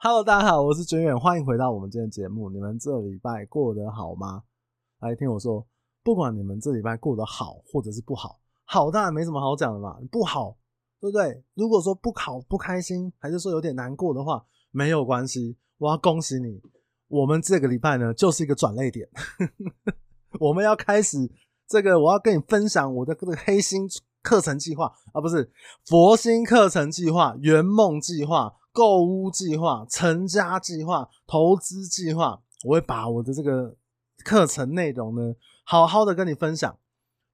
Hello，大家好，我是军远，欢迎回到我们今天节目。你们这礼拜过得好吗？来听我说，不管你们这礼拜过得好或者是不好，好当然没什么好讲的嘛，不好，对不对？如果说不好不开心，还是说有点难过的话，没有关系，我要恭喜你，我们这个礼拜呢就是一个转捩点，我们要开始这个，我要跟你分享我的这个黑心课程计划啊，不是佛心课程计划、圆梦计划。购屋计划、成家计划、投资计划，我会把我的这个课程内容呢，好好的跟你分享。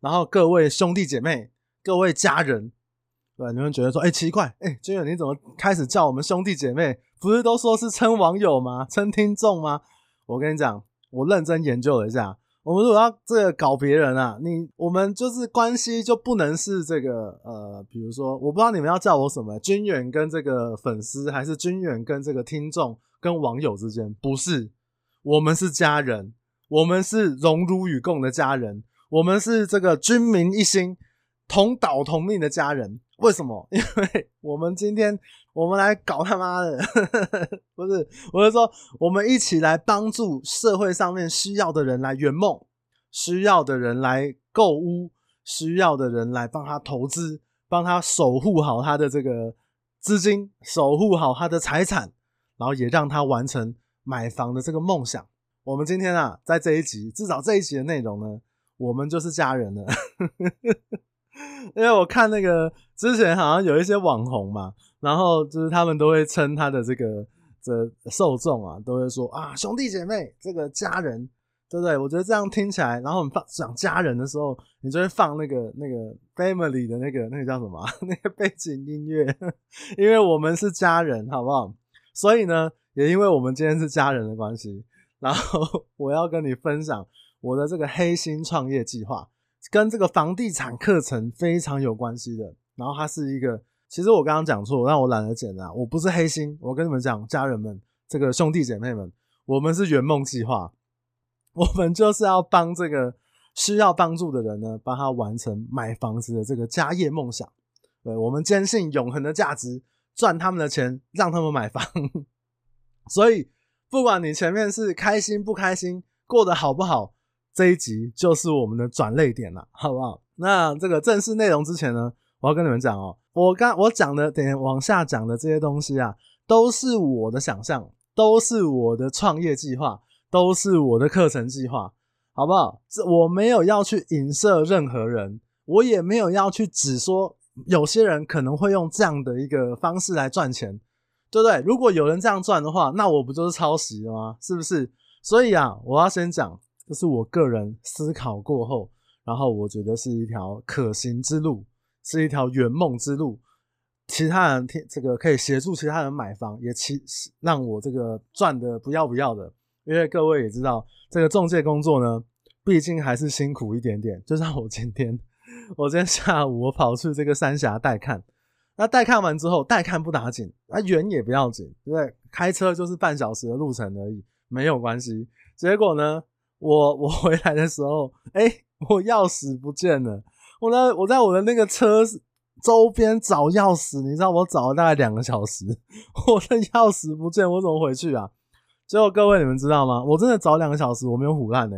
然后各位兄弟姐妹、各位家人，对，你们觉得说，哎、欸，奇怪，哎、欸，军远你怎么开始叫我们兄弟姐妹？不是都说是称网友吗？称听众吗？我跟你讲，我认真研究了一下。我们如果要这个搞别人啊，你我们就是关系就不能是这个呃，比如说我不知道你们要叫我什么，军远跟这个粉丝，还是军远跟这个听众跟网友之间，不是，我们是家人，我们是荣辱与共的家人，我们是这个军民一心、同岛同命的家人。为什么？因为我们今天我们来搞他妈的，不是，我是说，我们一起来帮助社会上面需要的人来圆梦，需要的人来购屋，需要的人来帮他投资，帮他守护好他的这个资金，守护好他的财产，然后也让他完成买房的这个梦想。我们今天啊，在这一集，至少这一集的内容呢，我们就是家人了。因为我看那个之前好像有一些网红嘛，然后就是他们都会称他的这个这受众啊，都会说啊兄弟姐妹这个家人，对不对？我觉得这样听起来，然后我们放讲家人的时候，你就会放那个那个 family 的那个那个叫什么 那个背景音乐，因为我们是家人，好不好？所以呢，也因为我们今天是家人的关系，然后我要跟你分享我的这个黑心创业计划。跟这个房地产课程非常有关系的，然后它是一个，其实我刚刚讲错，但我懒得剪了，我不是黑心，我跟你们讲，家人们，这个兄弟姐妹们，我们是圆梦计划，我们就是要帮这个需要帮助的人呢，帮他完成买房子的这个家业梦想，对，我们坚信永恒的价值，赚他们的钱，让他们买房，所以不管你前面是开心不开心，过得好不好。这一集就是我们的转泪点了，好不好？那这个正式内容之前呢，我要跟你们讲哦，我刚我讲的，等往下讲的这些东西啊，都是我的想象，都是我的创业计划，都是我的课程计划，好不好？这我没有要去影射任何人，我也没有要去只说有些人可能会用这样的一个方式来赚钱，对不对？如果有人这样赚的话，那我不就是抄袭了吗？是不是？所以啊，我要先讲。这是我个人思考过后，然后我觉得是一条可行之路，是一条圆梦之路。其他人听这个可以协助其他人买房，也其让我这个赚的不要不要的。因为各位也知道，这个中介工作呢，毕竟还是辛苦一点点。就像我今天，我今天下午我跑去这个三峡带看，那带看完之后，带看不打紧，那远也不要紧，对不对？开车就是半小时的路程而已，没有关系。结果呢？我 我回来的时候，哎、我钥匙不见了。我在我在我的那个车周边找钥匙，你知道我找了大概两个小时，我的钥匙不见，我怎么回去啊？结果各位你们知道吗？我真的找两个小时，我没有唬烂呢。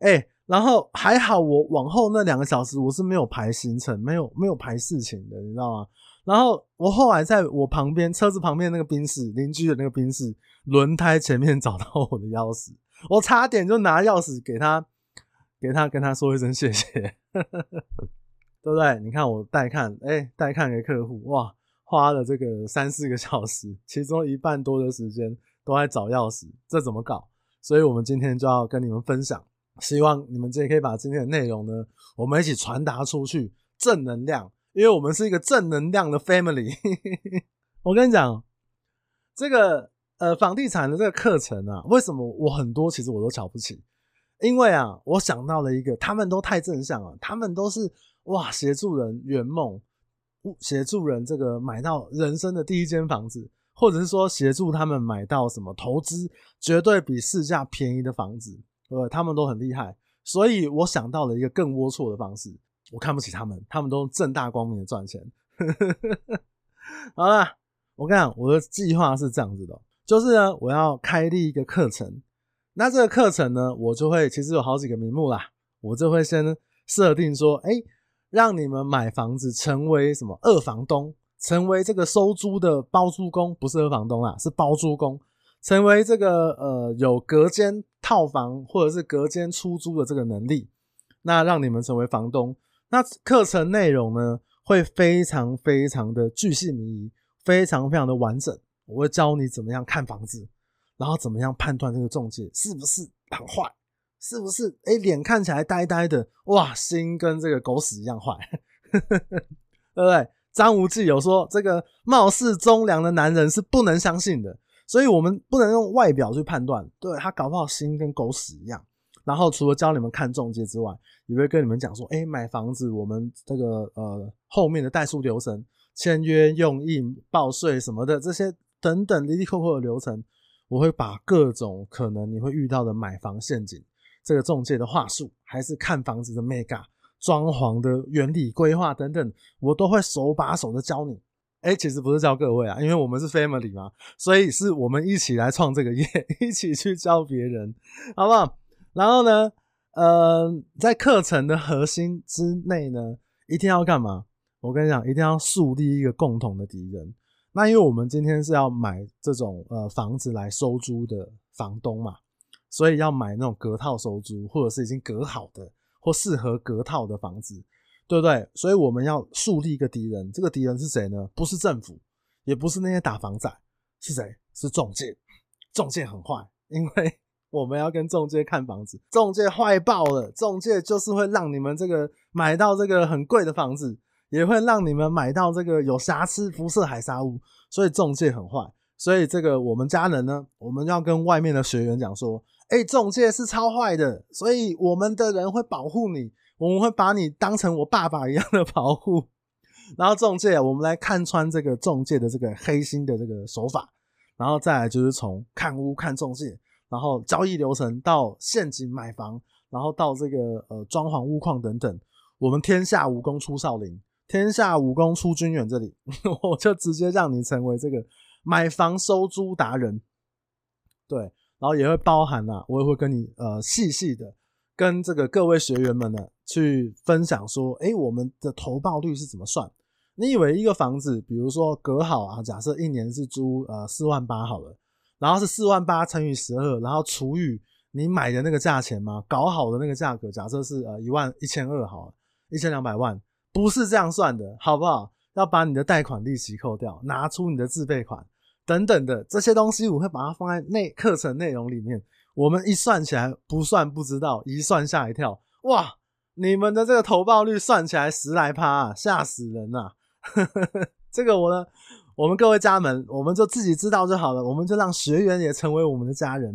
哎、然后还好我往后那两个小时我是没有排行程，没有没有排事情的，你知道吗？然后我后来在我旁边车子旁边那个冰室邻居的那个冰室轮胎前面找到我的钥匙。我差点就拿钥匙给他，给他跟他说一声谢谢，对不对？你看我带看，哎，带看给客户，哇，花了这个三四个小时，其中一半多的时间都在找钥匙，这怎么搞？所以我们今天就要跟你们分享，希望你们这也可以把今天的内容呢，我们一起传达出去，正能量，因为我们是一个正能量的 family。我跟你讲，这个。呃，房地产的这个课程啊，为什么我很多其实我都瞧不起？因为啊，我想到了一个，他们都太正向了，他们都是哇，协助人圆梦，协助人这个买到人生的第一间房子，或者是说协助他们买到什么投资绝对比市价便宜的房子，对不对？他们都很厉害，所以我想到了一个更龌龊的方式，我看不起他们，他们都正大光明的赚钱。好了，我跟你讲，我的计划是这样子的。就是呢，我要开立一个课程。那这个课程呢，我就会其实有好几个名目啦，我就会先设定说，哎，让你们买房子成为什么二房东，成为这个收租的包租公，不是二房东啦，是包租公，成为这个呃有隔间套房或者是隔间出租的这个能力，那让你们成为房东。那课程内容呢，会非常非常的巨细靡遗，非常非常的完整。我会教你怎么样看房子，然后怎么样判断这个中介是不是很坏，是不是哎脸看起来呆呆的，哇，心跟这个狗屎一样坏，对不对？张无忌有说，这个貌似忠良的男人是不能相信的，所以我们不能用外表去判断，对，他搞不好心跟狗屎一样。然后除了教你们看中介之外，也会跟你们讲说，哎，买房子我们这个呃后面的代书流程、签约、用印、报税什么的这些。等等，哩哩扣扣的流程，我会把各种可能你会遇到的买房陷阱，这个中介的话术，还是看房子的 mega 装潢的原理规划等等，我都会手把手的教你。哎、其实不是教各位啊，因为我们是 family 嘛，所以是我们一起来创这个业，一起去教别人，好不好？然后呢，呃，在课程的核心之内呢，一定要干嘛？我跟你讲，一定要树立一个共同的敌人。那因为我们今天是要买这种呃房子来收租的房东嘛，所以要买那种隔套收租，或者是已经隔好的或适合隔套的房子，对不对？所以我们要树立一个敌人，这个敌人是谁呢？不是政府，也不是那些打房仔，是谁？是中介。中介很坏，因为 我们要跟中介看房子，中介坏爆了，中介就是会让你们这个买到这个很贵的房子。也会让你们买到这个有瑕疵、辐射海砂屋，所以中介很坏。所以这个我们家人呢，我们要跟外面的学员讲说：哎，中介是超坏的，所以我们的人会保护你，我们会把你当成我爸爸一样的保护。然后中介，我们来看穿这个中介的这个黑心的这个手法，然后再来就是从看屋、看中介，然后交易流程到陷阱买房，然后到这个呃装潢、屋况等等，我们天下武功出少林。天下武功出军远，这里 我就直接让你成为这个买房收租达人，对，然后也会包含啊，我也会跟你呃细细的跟这个各位学员们呢去分享说，哎，我们的投报率是怎么算？你以为一个房子，比如说隔好啊，假设一年是租呃四万八好了，然后是四万八乘以十二，然后除以你买的那个价钱吗？搞好的那个价格，假设是呃一万一千二好了，一千两百万。不是这样算的，好不好？要把你的贷款利息扣掉，拿出你的自备款等等的这些东西，我会把它放在内课程内容里面。我们一算起来，不算不知道，一算吓一跳，哇！你们的这个投报率算起来十来趴啊，吓死人呐！这个我呢，我们各位家门，我们就自己知道就好了，我们就让学员也成为我们的家人，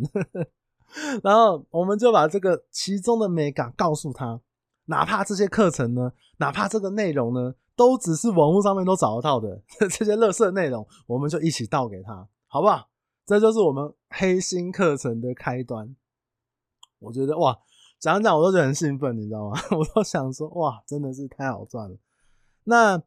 然后我们就把这个其中的美感告诉他。哪怕这些课程呢，哪怕这个内容呢，都只是网络上面都找得到的 这些垃圾内容，我们就一起倒给他，好不好？这就是我们黑心课程的开端。我觉得哇，讲讲我都觉得很兴奋，你知道吗？我都想说哇，真的是太好赚了。那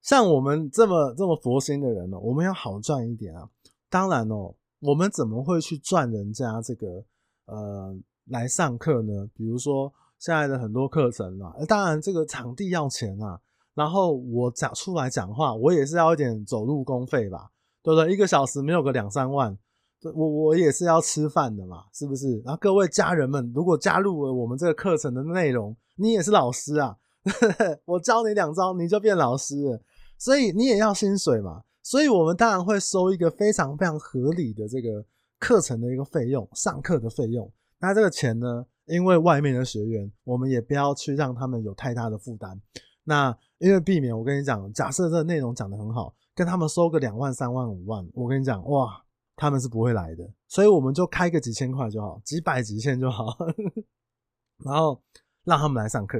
像我们这么这么佛心的人呢，我们要好赚一点啊。当然哦，我们怎么会去赚人家这个呃来上课呢？比如说。现在的很多课程啊，当然这个场地要钱啊，然后我讲出来讲话，我也是要一点走路工费吧，对不对？一个小时没有个两三万，我我也是要吃饭的嘛，是不是？然后各位家人们，如果加入了我们这个课程的内容，你也是老师啊，我教你两招你就变老师了，所以你也要薪水嘛，所以我们当然会收一个非常非常合理的这个课程的一个费用，上课的费用，那这个钱呢？因为外面的学员，我们也不要去让他们有太大的负担。那因为避免，我跟你讲，假设这内容讲得很好，跟他们收个两万、三万、五万，我跟你讲，哇，他们是不会来的。所以我们就开个几千块就好，几百、几千就好，然后让他们来上课。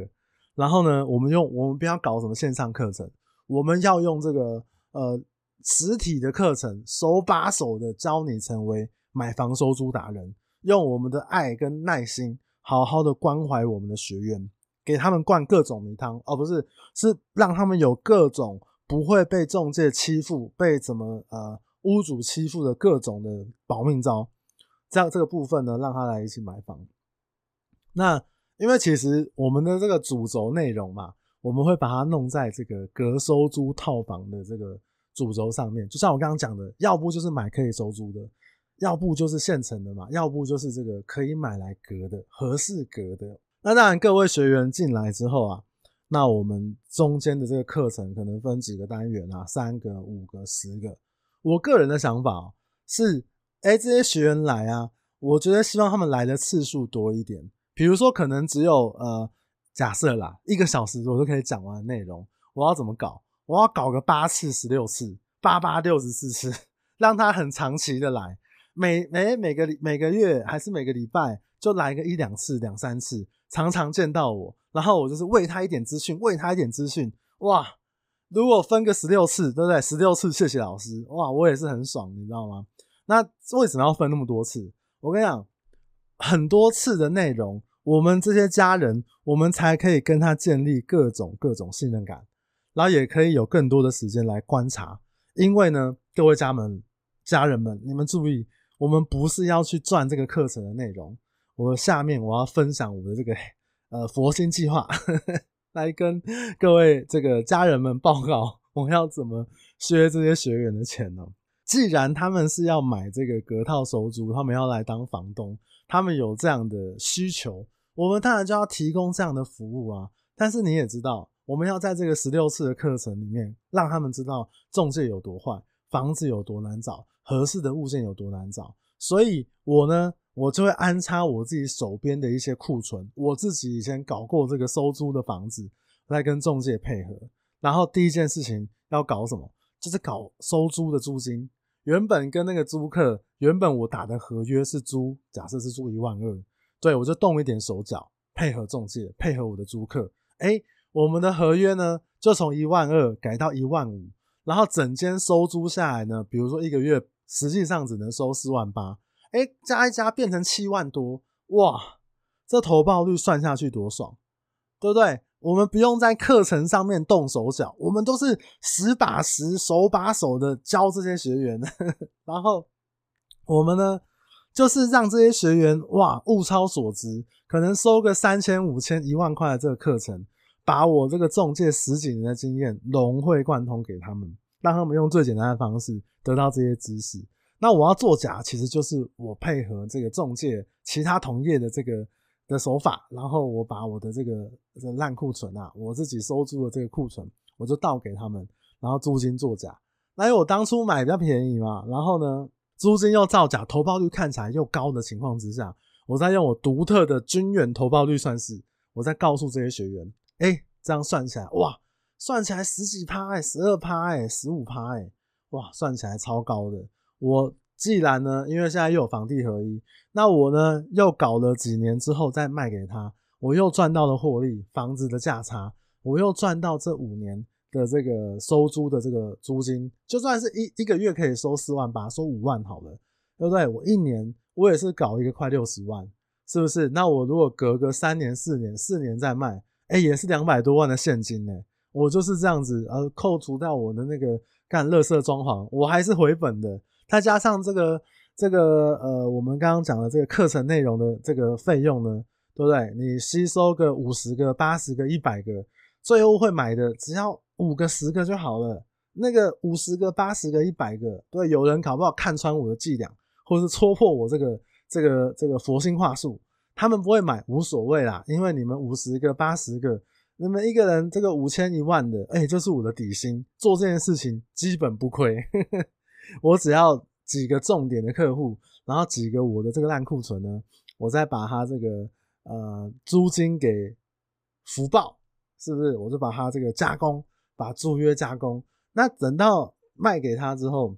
然后呢，我们用我们不要搞什么线上课程，我们要用这个呃实体的课程，手把手的教你成为买房收租达人，用我们的爱跟耐心。好好的关怀我们的学员，给他们灌各种迷汤，而、哦、不是是让他们有各种不会被中介欺负、被怎么呃屋主欺负的各种的保命招，这样这个部分呢，让他来一起买房。那因为其实我们的这个主轴内容嘛，我们会把它弄在这个隔收租套房的这个主轴上面。就像我刚刚讲的，要不就是买可以收租的，要不就是现成的嘛，要不就是这个可以买来隔的，合适隔的。那当然，各位学员进来之后啊。那我们中间的这个课程可能分几个单元啊，三个、五个、十个。我个人的想法是，哎，这些学员来啊，我觉得希望他们来的次数多一点。比如说，可能只有呃，假设啦，一个小时我都可以讲完内容。我要怎么搞？我要搞个八次、十六次、八八六十四次，让他很长期的来，每每每个每个月还是每个礼拜就来个一两次、两三次，常常见到我。然后我就是喂他一点资讯，喂他一点资讯，哇！如果分个十六次，对不对？十六次，谢谢老师，哇！我也是很爽，你知道吗？那为什么要分那么多次？我跟你讲，很多次的内容，我们这些家人，我们才可以跟他建立各种各种信任感，然后也可以有更多的时间来观察。因为呢，各位家们、家人们，你们注意，我们不是要去赚这个课程的内容。我下面我要分享我的这个。呃，佛心计划 来跟各位这个家人们报告，我要怎么削这些学员的钱呢？既然他们是要买这个隔套收租，他们要来当房东，他们有这样的需求，我们当然就要提供这样的服务啊。但是你也知道，我们要在这个十六次的课程里面，让他们知道中介有多坏，房子有多难找，合适的物件有多难找。所以，我呢。我就会安插我自己手边的一些库存，我自己以前搞过这个收租的房子，来跟中介配合。然后第一件事情要搞什么？就是搞收租的租金。原本跟那个租客，原本我打的合约是租，假设是租一万二，对，我就动一点手脚，配合中介，配合我的租客。诶，我们的合约呢，就从一万二改到一万五，然后整间收租下来呢，比如说一个月实际上只能收四万八。哎，加一加变成七万多，哇！这投报率算下去多爽，对不对？我们不用在课程上面动手脚，我们都是实把实、手把手的教这些学员。然后我们呢，就是让这些学员哇物超所值，可能收个三千、五千、一万块的这个课程，把我这个中介十几年的经验融会贯通给他们，让他们用最简单的方式得到这些知识。那我要作假，其实就是我配合这个中介其他同业的这个的手法，然后我把我的这个这烂库存啊，我自己收租的这个库存，我就倒给他们，然后租金作假。那因为我当初买比较便宜嘛，然后呢，租金又造假，投报率看起来又高的情况之下，我再用我独特的军远投报率算式，我再告诉这些学员，哎，这样算起来，哇，算起来十几趴哎，十二趴哎，十五趴哎，哇，算起来超高的。我既然呢，因为现在又有房地合一，那我呢又搞了几年之后再卖给他，我又赚到了获利，房子的价差，我又赚到这五年的这个收租的这个租金，就算是一一个月可以收四万八，收五万好了，对不对？我一年我也是搞一个快六十万，是不是？那我如果隔个三年四年，四年再卖，哎，也是两百多万的现金呢。我就是这样子，呃，扣除掉我的那个干垃圾装潢，我还是回本的。再加上这个这个呃，我们刚刚讲的这个课程内容的这个费用呢，对不对？你吸收个五十个、八十个、一百个，最后会买的只要五个、十个就好了。那个五十个、八十个、一百个，对，有人搞不好看穿我的伎俩，或者是戳破我这个这个这个佛心话术，他们不会买，无所谓啦，因为你们五十个、八十个，那么一个人这个五千、一万的，哎，就是我的底薪，做这件事情基本不亏。我只要几个重点的客户，然后几个我的这个烂库存呢，我再把它这个呃租金给福报，是不是？我就把它这个加工，把租约加工。那等到卖给他之后，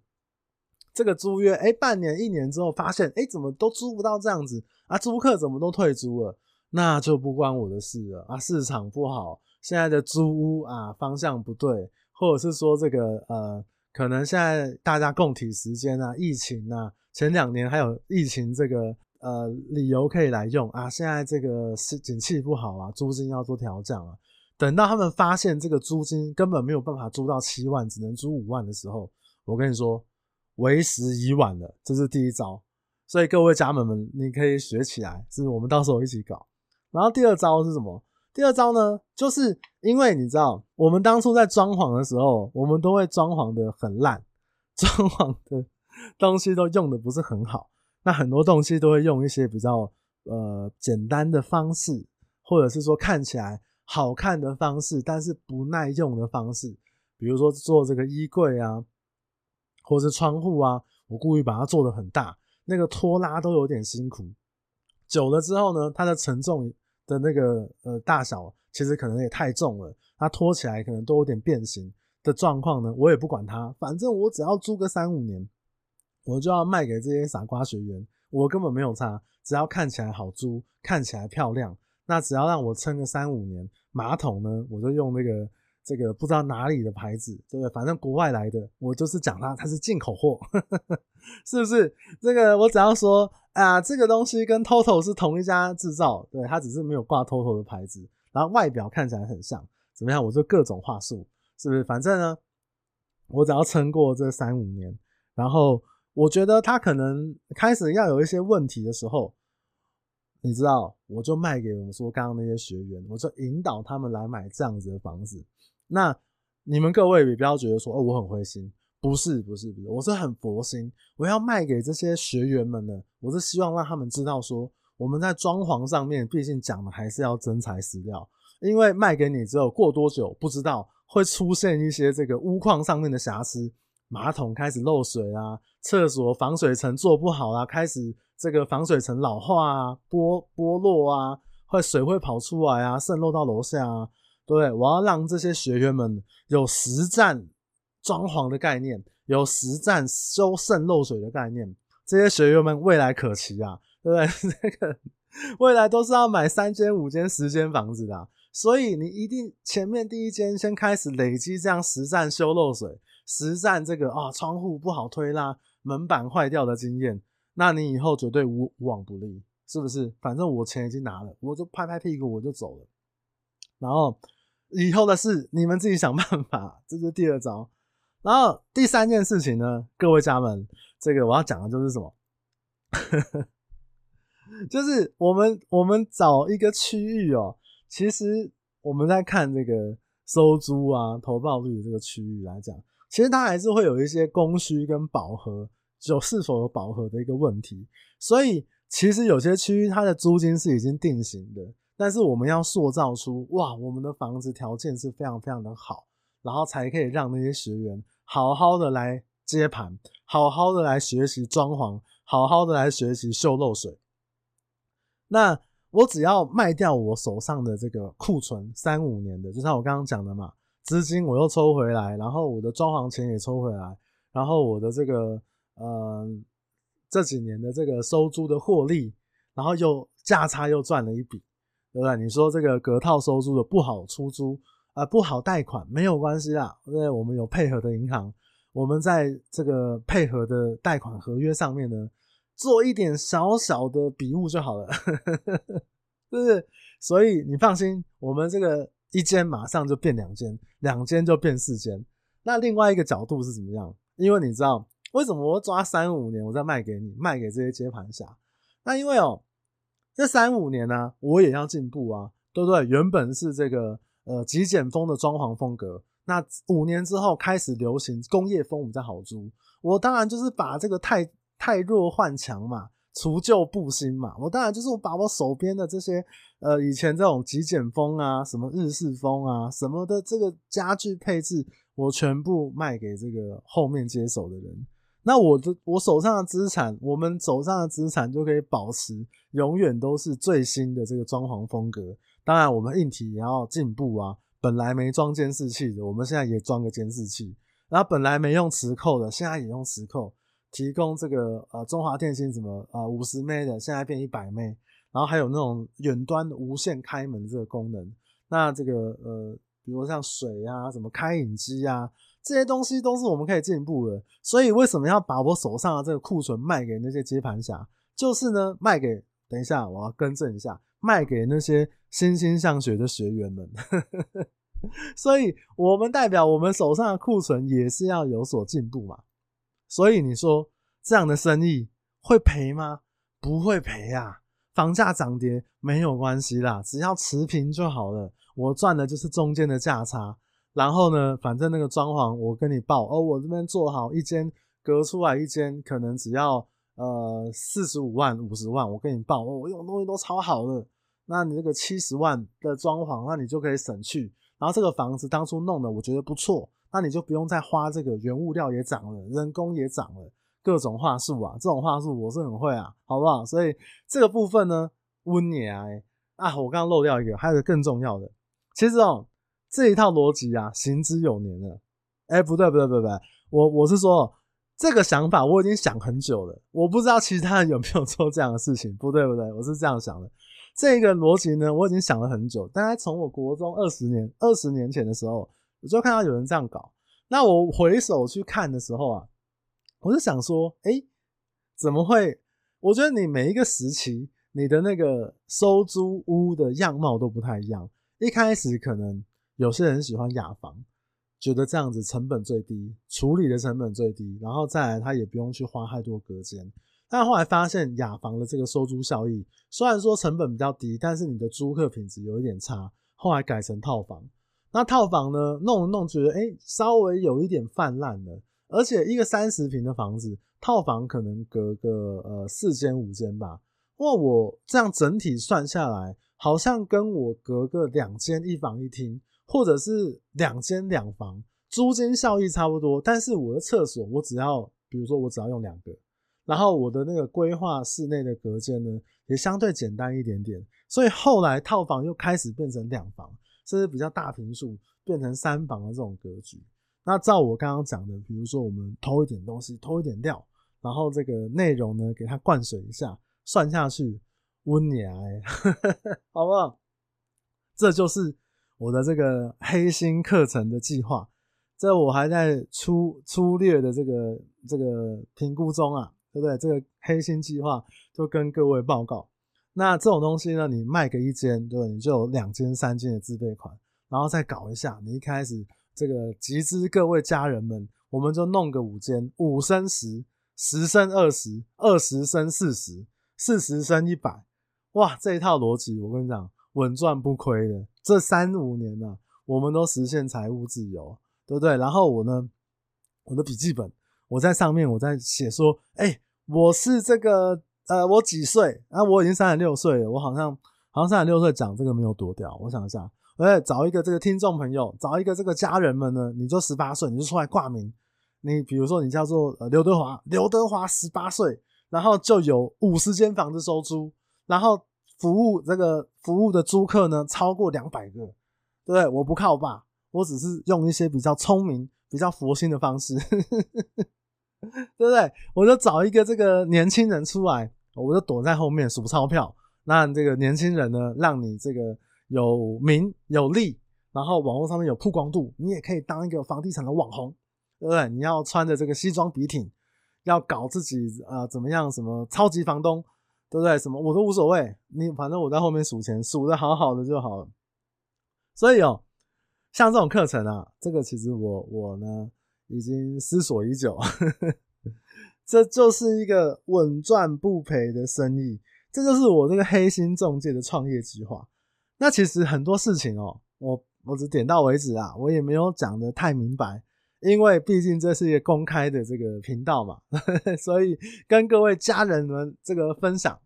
这个租约哎，半年一年之后发现哎，怎么都租不到这样子啊？租客怎么都退租了？那就不关我的事了啊！市场不好，现在的租屋啊方向不对，或者是说这个呃。可能现在大家共体时间啊，疫情啊，前两年还有疫情这个呃理由可以来用啊。现在这个是景气不好啊，租金要做调降啊。等到他们发现这个租金根本没有办法租到七万，只能租五万的时候，我跟你说，为时已晚了。这是第一招，所以各位家人们，你可以学起来，是我们到时候一起搞。然后第二招是什么？第二招呢，就是因为你知道，我们当初在装潢的时候，我们都会装潢的很烂，装潢的东西都用的不是很好。那很多东西都会用一些比较呃简单的方式，或者是说看起来好看的方式，但是不耐用的方式。比如说做这个衣柜啊，或是窗户啊，我故意把它做的很大，那个拖拉都有点辛苦。久了之后呢，它的承重。的那个呃大小其实可能也太重了，它拖起来可能都有点变形的状况呢。我也不管它，反正我只要租个三五年，我就要卖给这些傻瓜学员。我根本没有差，只要看起来好租，看起来漂亮，那只要让我撑个三五年。马桶呢，我就用那个这个不知道哪里的牌子，对不对？反正国外来的，我就是讲它它是进口货，是不是？这个我只要说。啊，这个东西跟 TOTO 是同一家制造，对，它只是没有挂 TOTO 的牌子，然后外表看起来很像，怎么样？我就各种话术，是不是？反正呢，我只要撑过这三五年，然后我觉得它可能开始要有一些问题的时候，你知道，我就卖给我们说刚刚那些学员，我就引导他们来买这样子的房子。那你们各位也不要觉得说哦，我很灰心。不是不是不是，我是很佛心。我要卖给这些学员们呢，我是希望让他们知道说，我们在装潢上面，毕竟讲的还是要真材实料。因为卖给你之后，过多久不知道会出现一些这个屋况上面的瑕疵，马桶开始漏水啊，厕所防水层做不好啊，开始这个防水层老化啊，剥剥落啊，会水会跑出来啊，渗漏到楼下啊，对？我要让这些学员们有实战。装潢的概念，有实战修渗漏水的概念，这些学员们未来可期啊，对不对？这个未来都是要买三间、五间、十间房子的，所以你一定前面第一间先开始累积这样实战修漏水、实战这个啊窗户不好推拉、门板坏掉的经验，那你以后绝对无无往不利，是不是？反正我钱已经拿了，我就拍拍屁股我就走了，然后以后的事你们自己想办法，这是第二招。然后第三件事情呢，各位家们，这个我要讲的就是什么？就是我们我们找一个区域哦，其实我们在看这个收租啊、投报率的这个区域来讲，其实它还是会有一些供需跟饱和，就是否有饱和的一个问题。所以其实有些区域它的租金是已经定型的，但是我们要塑造出哇，我们的房子条件是非常非常的好。然后才可以让那些学员好好的来接盘，好好的来学习装潢，好好的来学习修漏水。那我只要卖掉我手上的这个库存三五年的，就像我刚刚讲的嘛，资金我又抽回来，然后我的装潢钱也抽回来，然后我的这个呃这几年的这个收租的获利，然后又价差又赚了一笔，对不对？你说这个隔套收租的不好出租。啊，不好贷款没有关系啦，因为我们有配合的银行，我们在这个配合的贷款合约上面呢，做一点小小的笔误就好了，是不是？所以你放心，我们这个一间马上就变两间，两间就变四间。那另外一个角度是怎么样？因为你知道为什么我抓三五年，我再卖给你，卖给这些接盘侠？那因为哦，这三五年呢、我也要进步啊，对不对？原本是这个。呃，极简风的装潢风格，那五年之后开始流行工业风比较好租。我当然就是把这个太太弱换强嘛，除旧布新嘛。我当然就是我把我手边的这些呃以前这种极简风啊，什么日式风啊，什么的这个家具配置，我全部卖给这个后面接手的人。那我的我手上的资产，我们手上的资产就可以保持永远都是最新的这个装潢风格。当然，我们硬体也要进步啊！本来没装监视器的，我们现在也装个监视器。然后本来没用磁扣的，现在也用磁扣，提供这个呃中华电信什么呃五十 M 的，现在变一百 M。然后还有那种远端无线开门这个功能。那这个呃，比如像水啊，什么开饮机啊，这些东西都是我们可以进步的。所以为什么要把我手上的这个库存卖给那些接盘侠？就是呢，卖给等一下，我要更正一下。卖给那些欣欣向学的学员们，所以我们代表我们手上的库存也是要有所进步嘛，所以你说这样的生意会赔吗？不会赔啊！房价涨跌没有关系啦，只要持平就好了。我赚的就是中间的价差。然后呢，反正那个装潢我跟你报哦，我这边做好一间隔出来一间，可能只要呃四十五万五十万，我跟你报哦，我用的东西都超好的。那你这个七十万的装潢，那你就可以省去。然后这个房子当初弄的，我觉得不错，那你就不用再花这个原物料也涨了，人工也涨了，各种话术啊，这种话术我是很会啊，好不好？所以这个部分呢，温也啊，啊，我刚刚漏掉一个，还有个更重要的，其实哦，这一套逻辑啊，行之有年了。哎，不对不对不对，我我是说这个想法我已经想很久了，我不知道其他人有没有做这样的事情，不对不对，我是这样想的。这个逻辑呢，我已经想了很久。大概从我国中二十年、二十年前的时候，我就看到有人这样搞。那我回首去看的时候啊，我就想说，哎，怎么会？我觉得你每一个时期，你的那个收租屋的样貌都不太一样。一开始可能有些人喜欢雅房，觉得这样子成本最低，处理的成本最低，然后再来他也不用去花太多隔间。但后来发现雅房的这个收租效益，虽然说成本比较低，但是你的租客品质有一点差。后来改成套房，那套房呢，弄一弄觉得哎、稍微有一点泛滥了。而且一个三十平的房子，套房可能隔个呃四间五间吧。哇，我这样整体算下来，好像跟我隔个两间一房一厅，或者是两间两房，租金效益差不多。但是我的厕所，我只要比如说我只要用两个。然后我的那个规划室内的隔间呢，也相对简单一点点，所以后来套房又开始变成两房，甚至比较大坪数变成三房的这种格局。那照我刚刚讲的，比如说我们偷一点东西，偷一点料，然后这个内容呢给它灌水一下，算下去温年哎，好不好？这就是我的这个黑心课程的计划，这我还在粗粗略的这个这个评估中啊。对不对？这个黑心计划就跟各位报告。那这种东西呢，你卖个一间，对，你就有两间、三间的自备款，然后再搞一下。你一开始这个集资各位家人们，我们就弄个五间，五升十，十升二十，二十升四十，四十升一百。哇，这一套逻辑，我跟你讲，稳赚不亏的。这三五年呢、啊，我们都实现财务自由，对不对？然后我呢，我的笔记本。我在上面，我在写说，哎、我是这个，呃，我几岁？啊，我已经三十六岁了。我好像，好像三十六岁讲这个没有多掉。我想一下，哎，找一个这个听众朋友，找一个这个家人们呢，你就十八岁，你就出来挂名。你比如说，你叫做呃刘德华，刘德华十八岁，然后就有五十间房子收租，然后服务这个服务的租客呢超过两百个，对不对？我不靠爸，我只是用一些比较聪明、比较佛心的方式。对不对？我就找一个这个年轻人出来，我就躲在后面数钞票。那这个年轻人呢，让你这个有名有利，然后网络上面有曝光度，你也可以当一个房地产的网红，对不对？你要穿着这个西装笔挺，要搞自己啊、怎么样？什么超级房东，对不对？什么我都无所谓，你反正我在后面数钱，数的好好的就好了。所以哦，像这种课程啊，这个其实我我呢。已经思索已久，这就是一个稳赚不赔的生意，这就是我这个黑心中介的创业计划。那其实很多事情哦，我我只点到为止啊，我也没有讲的太明白，因为毕竟这是一个公开的这个频道嘛，所以跟各位家人们这个分享。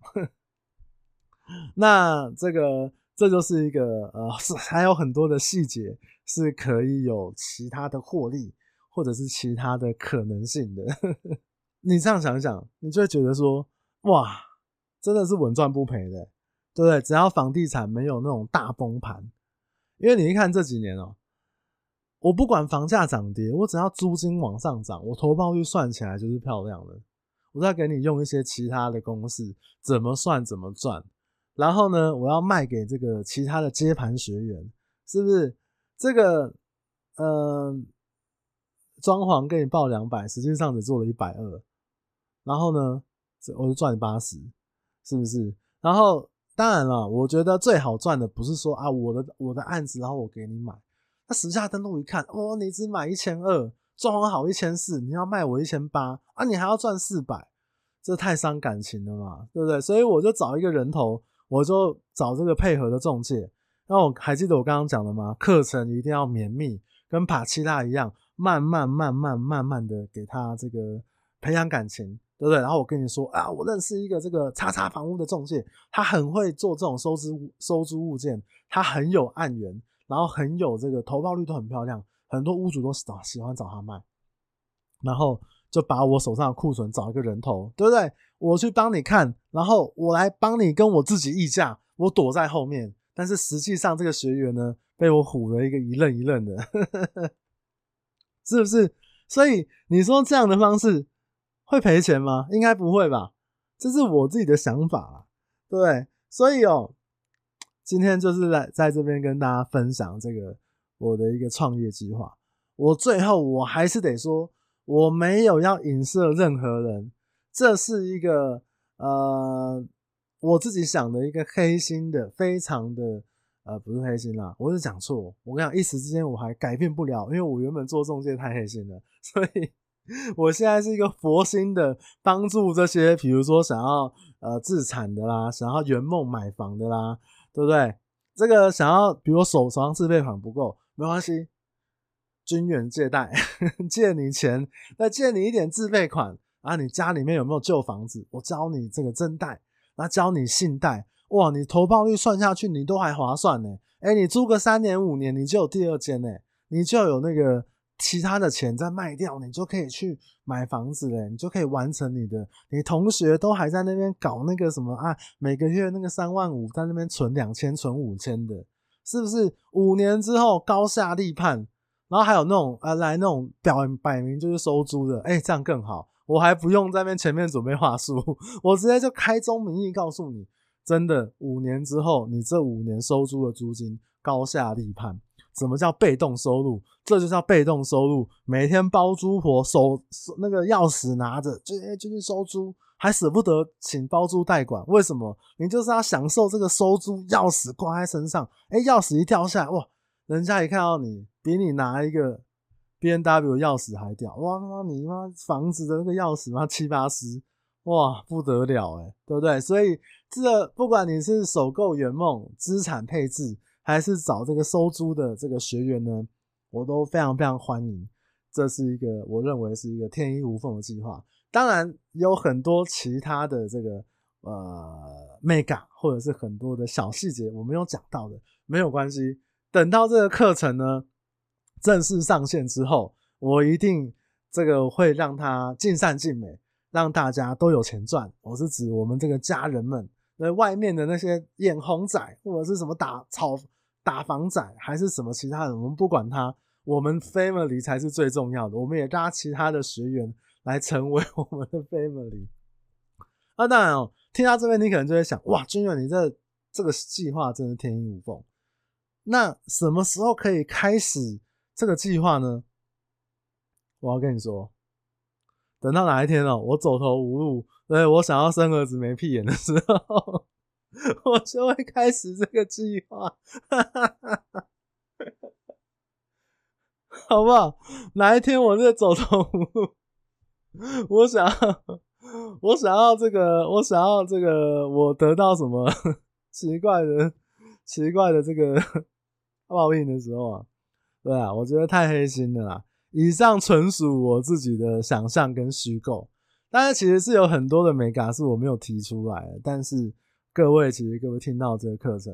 那这个这就是一个呃，是还有很多的细节是可以有其他的获利。或者是其他的可能性的，你这样想想，你就会觉得说，哇，真的是稳赚不赔的，对不对？只要房地产没有那种大崩盘，因为你一看这几年喔，我不管房价涨跌，我只要租金往上涨，我投报率算起来就是漂亮的。我再给你用一些其他的公式，怎么算怎么赚。然后呢，我要卖给这个其他的接盘学员，是不是？这个，嗯。装潢给你报两百，实际上只做了一百二，然后呢，我就赚你八十，是不是？然后当然了，我觉得最好赚的不是说啊，我的我的案子，然后我给你买，那实价登录一看，哦，你只买一千二，装潢好一千四，你要卖我一千八啊，你还要赚四百，这太伤感情了嘛，对不对？所以我就找一个人头，我就找这个配合的中介。那我还记得我刚刚讲的吗？课程一定要绵密，跟帕奇拉一样，慢慢、慢慢、慢慢的给他这个培养感情，对不对？然后我跟你说啊，我认识一个这个叉叉房屋的中介，他很会做这种收租收租物件，他很有案源，然后很有这个投报率都很漂亮，很多屋主都喜喜欢找他卖，然后就把我手上的库存找一个人头，对不对？我去帮你看，然后我来帮你跟我自己议价，我躲在后面。但是实际上，这个学员呢，被我唬了一个一愣一愣的，是不是？所以你说这样的方式会赔钱吗？应该不会吧？这是我自己的想法啊，对不对？所以哦，今天就是在在这边跟大家分享这个我的一个创业计划。我最后我还是得说，我没有要影射任何人，这是一个呃。我自己想的一个黑心的，非常的呃，不是黑心啦，我是讲错。我跟你讲，一时之间我还改变不了，因为我原本做中介太黑心了，所以我现在是一个佛心的，帮助这些，比如说想要呃自产的啦，想要圆梦买房的啦，对不对？这个想要，比如手手上自备款不够，没关系，军援借贷，借你钱，再借你一点自备款啊，你家里面有没有旧房子？我教你这个增贷。那教你信贷，哇，你投报率算下去，你都还划算呢。诶、欸、你租个三年五年，你就有第二间呢，你就有那个其他的钱再卖掉，你就可以去买房子嘞，你就可以完成你的。你同学都还在那边搞那个什么啊，每个月那个三万五，在那边存两千、存五千的，是不是？五年之后高下立判，然后还有那种啊，来那种表摆明就是收租的，诶、欸、这样更好。我还不用在那前面准备话术，我直接就开宗明义告诉你，真的五年之后，你这五年收租的租金高下立判。什么叫被动收入？这就叫被动收入，每天包租婆手那个钥匙拿着，就就去收租，还舍不得请包租代管。为什么？你就是要享受这个收租钥匙挂在身上，哎，钥匙一掉下来，哇，人家一看到你，比你拿一个。B N W 钥匙还屌哇！他妈你妈房子的那个钥匙妈七八十哇不得了诶，对不对？所以这不管你是首购圆梦资产配置，还是找这个收租的这个学员呢，我都非常非常欢迎。这是一个我认为是一个天衣无缝的计划。当然有很多其他的这个呃 mega 或者是很多的小细节我没有讲到的，没有关系。等到这个课程呢。正式上线之后，我一定这个会让它尽善尽美，让大家都有钱赚。我是指我们这个家人们，那外面的那些眼红仔或者是什么打炒打房仔，还是什么其他的，我们不管他，我们 family 才是最重要的。我们也拉其他的学员来成为 我们的 family。那当然哦，听到这边你可能就会想，哇，君远，你这这个计划真是天衣无缝。那什么时候可以开始？这个计划呢，我要跟你说，等到哪一天哦，我走投无路，对，我想要生儿子没屁眼的时候，我就会开始这个计划，好不好？哪一天我这走投无路，我想，我想要这个，我想要这个，我得到什么奇怪的、奇怪的这个报应的时候啊。对啊，我觉得太黑心了啦。以上纯属我自己的想象跟虚构，当然其实是有很多的美感是我没有提出来的。但是各位，其实各位听到这个课程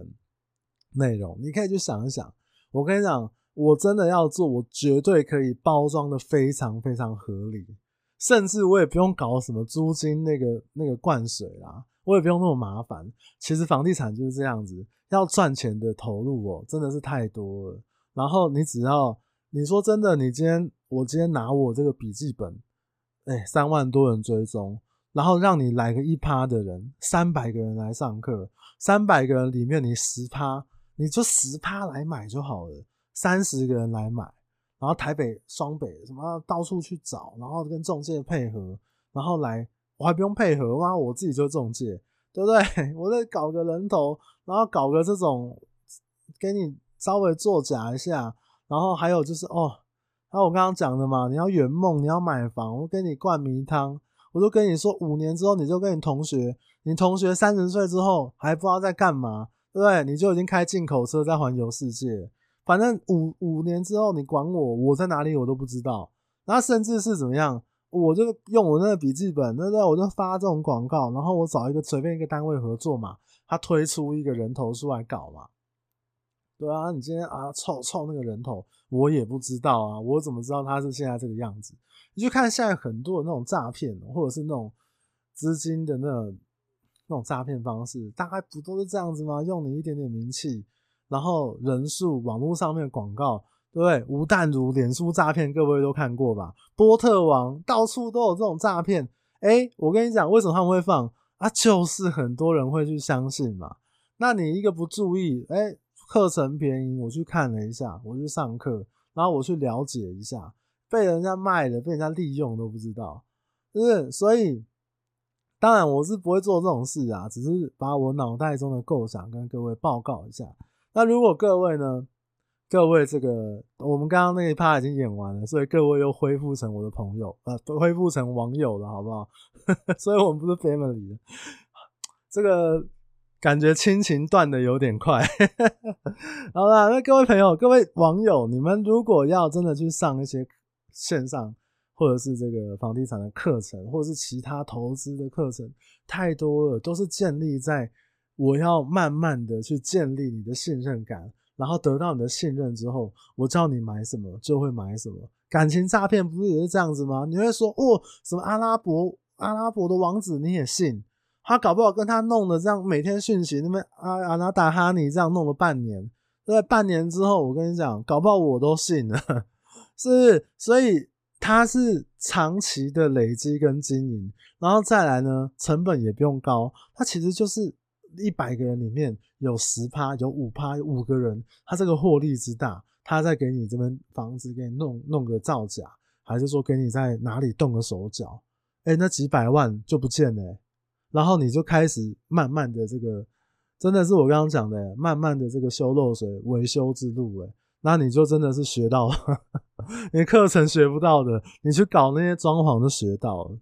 内容，你可以去想一想。我跟你讲，我真的要做，我绝对可以包装的非常非常合理，甚至我也不用搞什么租金那个那个灌水啦，我也不用那么麻烦。其实房地产就是这样子，要赚钱的投入哦，真的是太多了。然后你只要你说真的，你今天我今天拿我这个笔记本，哎，三万多人追踪，然后让你来个一趴的人，三百个人来上课，三百个人里面你十趴，你就十趴来买就好了，三十个人来买，然后台北、双北什么到处去找，然后跟中介配合，然后来我还不用配合吗？我自己就中介，对不对？我再搞个人头，然后搞个这种给你。稍微作假一下，然后还有就是哦，还有我刚刚讲的嘛，你要圆梦，你要买房，我给你灌迷汤，我都跟你说，五年之后你就跟你同学，你同学三十岁之后还不知道在干嘛，对不对？你就已经开进口车在环游世界，反正五五年之后你管我，我在哪里我都不知道。那甚至是怎么样？我就用我那个笔记本，那那？我就发这种广告，然后我找一个随便一个单位合作嘛，他推出一个人头出来搞嘛。对啊，你今天啊凑凑那个人头，我也不知道啊，我怎么知道他是现在这个样子？你就看现在很多的那种诈骗，或者是那种资金的那种那种诈骗方式，大概不都是这样子吗？用你一点点名气，然后人数，网络上面的广告。对不对？吴淡如脸书诈骗，各位都看过吧？波特王到处都有这种诈骗。哎，我跟你讲，为什么他们会放啊？就是很多人会去相信嘛。那你一个不注意，哎，课程便宜，我去看了一下，我去上课，然后我去了解一下，被人家卖了，被人家利用都不知道，就是？所以，当然我是不会做这种事啊，只是把我脑袋中的构想跟各位报告一下。那如果各位呢？各位，这个我们刚刚那一趴已经演完了，所以各位又恢复成我的朋友，呃，恢复成网友了，好不好？所以我们不是 family 了，这个感觉亲情断的有点快。好啦，那各位朋友、各位网友，你们如果要真的去上一些线上或者是这个房地产的课程，或者是其他投资的课程，太多了，都是建立在我要慢慢的去建立你的信任感。然后得到你的信任之后，我叫你买什么就会买什么。感情诈骗不是也是这样子吗？你会说哦，什么阿拉伯阿拉伯的王子你也信？他搞不好跟他弄的这样，每天讯息那边啊啊那打哈你这样弄了半年，对，半年之后我跟你讲，搞不好我都信了，是？所以他是长期的累积跟经营，然后再来呢，成本也不用高，他其实就是。一百个人里面有十趴，有五趴，有五个人，他这个获利之大，他在给你这边房子给你弄弄个造假，还是说给你在哪里动个手脚？哎、那几百万就不见了、然后你就开始慢慢的这个，真的是我刚刚讲的、慢慢的这个修漏水维修之路、那你就真的是学到了，你课程学不到的，你去搞那些装潢都学到了，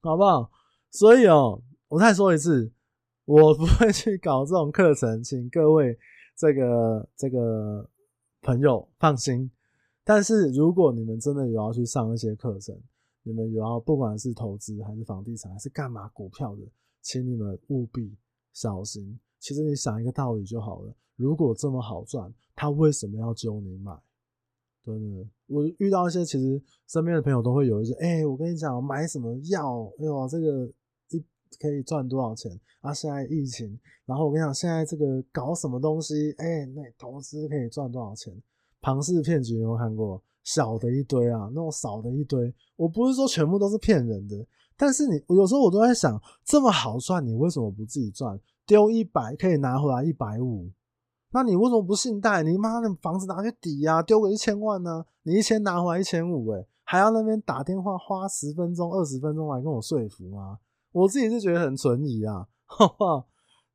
好不好？所以哦、我再说一次。我不会去搞这种课程，请各位这个这个朋友放心。但是如果你们真的有要去上一些课程，你们有要不管是投资还是房地产还是干嘛股票的，请你们务必小心。其实你想一个道理就好了，如果这么好赚，他为什么要揪你买？对不对？我遇到一些其实身边的朋友都会有一些，哎，我跟你讲，买什么药？哎呦，这个一。可以赚多少钱啊？现在疫情，然后我跟你讲，现在这个搞什么东西？哎、欸，那投资可以赚多少钱？庞氏骗局有没有看过？小的一堆啊，那种少的一堆。我不是说全部都是骗人的，但是你有时候我都在想，这么好赚，你为什么不自己赚？丢一百可以拿回来一百五，那你为什么不信贷？你妈的房子拿去抵押，丢个一千万呢？你一千拿回来一千五，哎，还要那边打电话花十分钟、二十分钟来跟我说服吗？我自己是觉得很存疑啊，哈哈，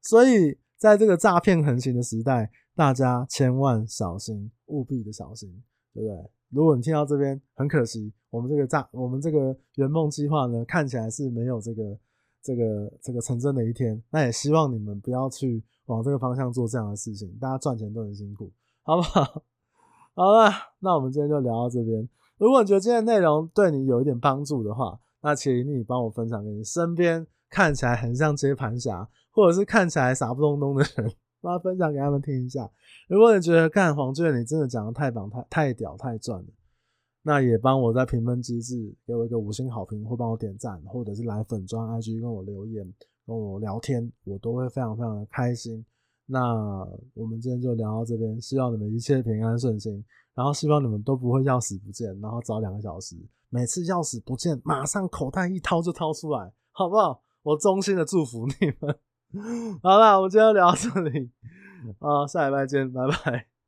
所以在这个诈骗横行的时代，大家千万小心，务必的小心，对不对？如果你听到这边，很可惜，我们这个诈，我们这个圆梦计划呢，看起来是没有这个这个这个成真的一天。那也希望你们不要去往这个方向做这样的事情，大家赚钱都很辛苦，好不好？好了，那我们今天就聊到这边。如果你觉得今天内容对你有一点帮助的话，那请你帮我分享给你身边看起来很像接盘侠，或者是看起来傻不隆咚的人，帮他分享给他们听一下。如果你觉得干黄俊，你真的讲的太棒、太太屌、太赚了，那也帮我在评分机制给我一个五星好评，或帮我点赞，或者是来粉专 IG 跟我留言、跟我聊天，我都会非常非常的开心。那我们今天就聊到这边，希望你们一切平安顺心，然后希望你们都不会钥匙不见，然后早两个小时。每次钥匙不见，马上口袋一掏就掏出来，好不好？我衷心的祝福你们。好了，我们今天聊到这里，啊，下礼拜见，拜拜。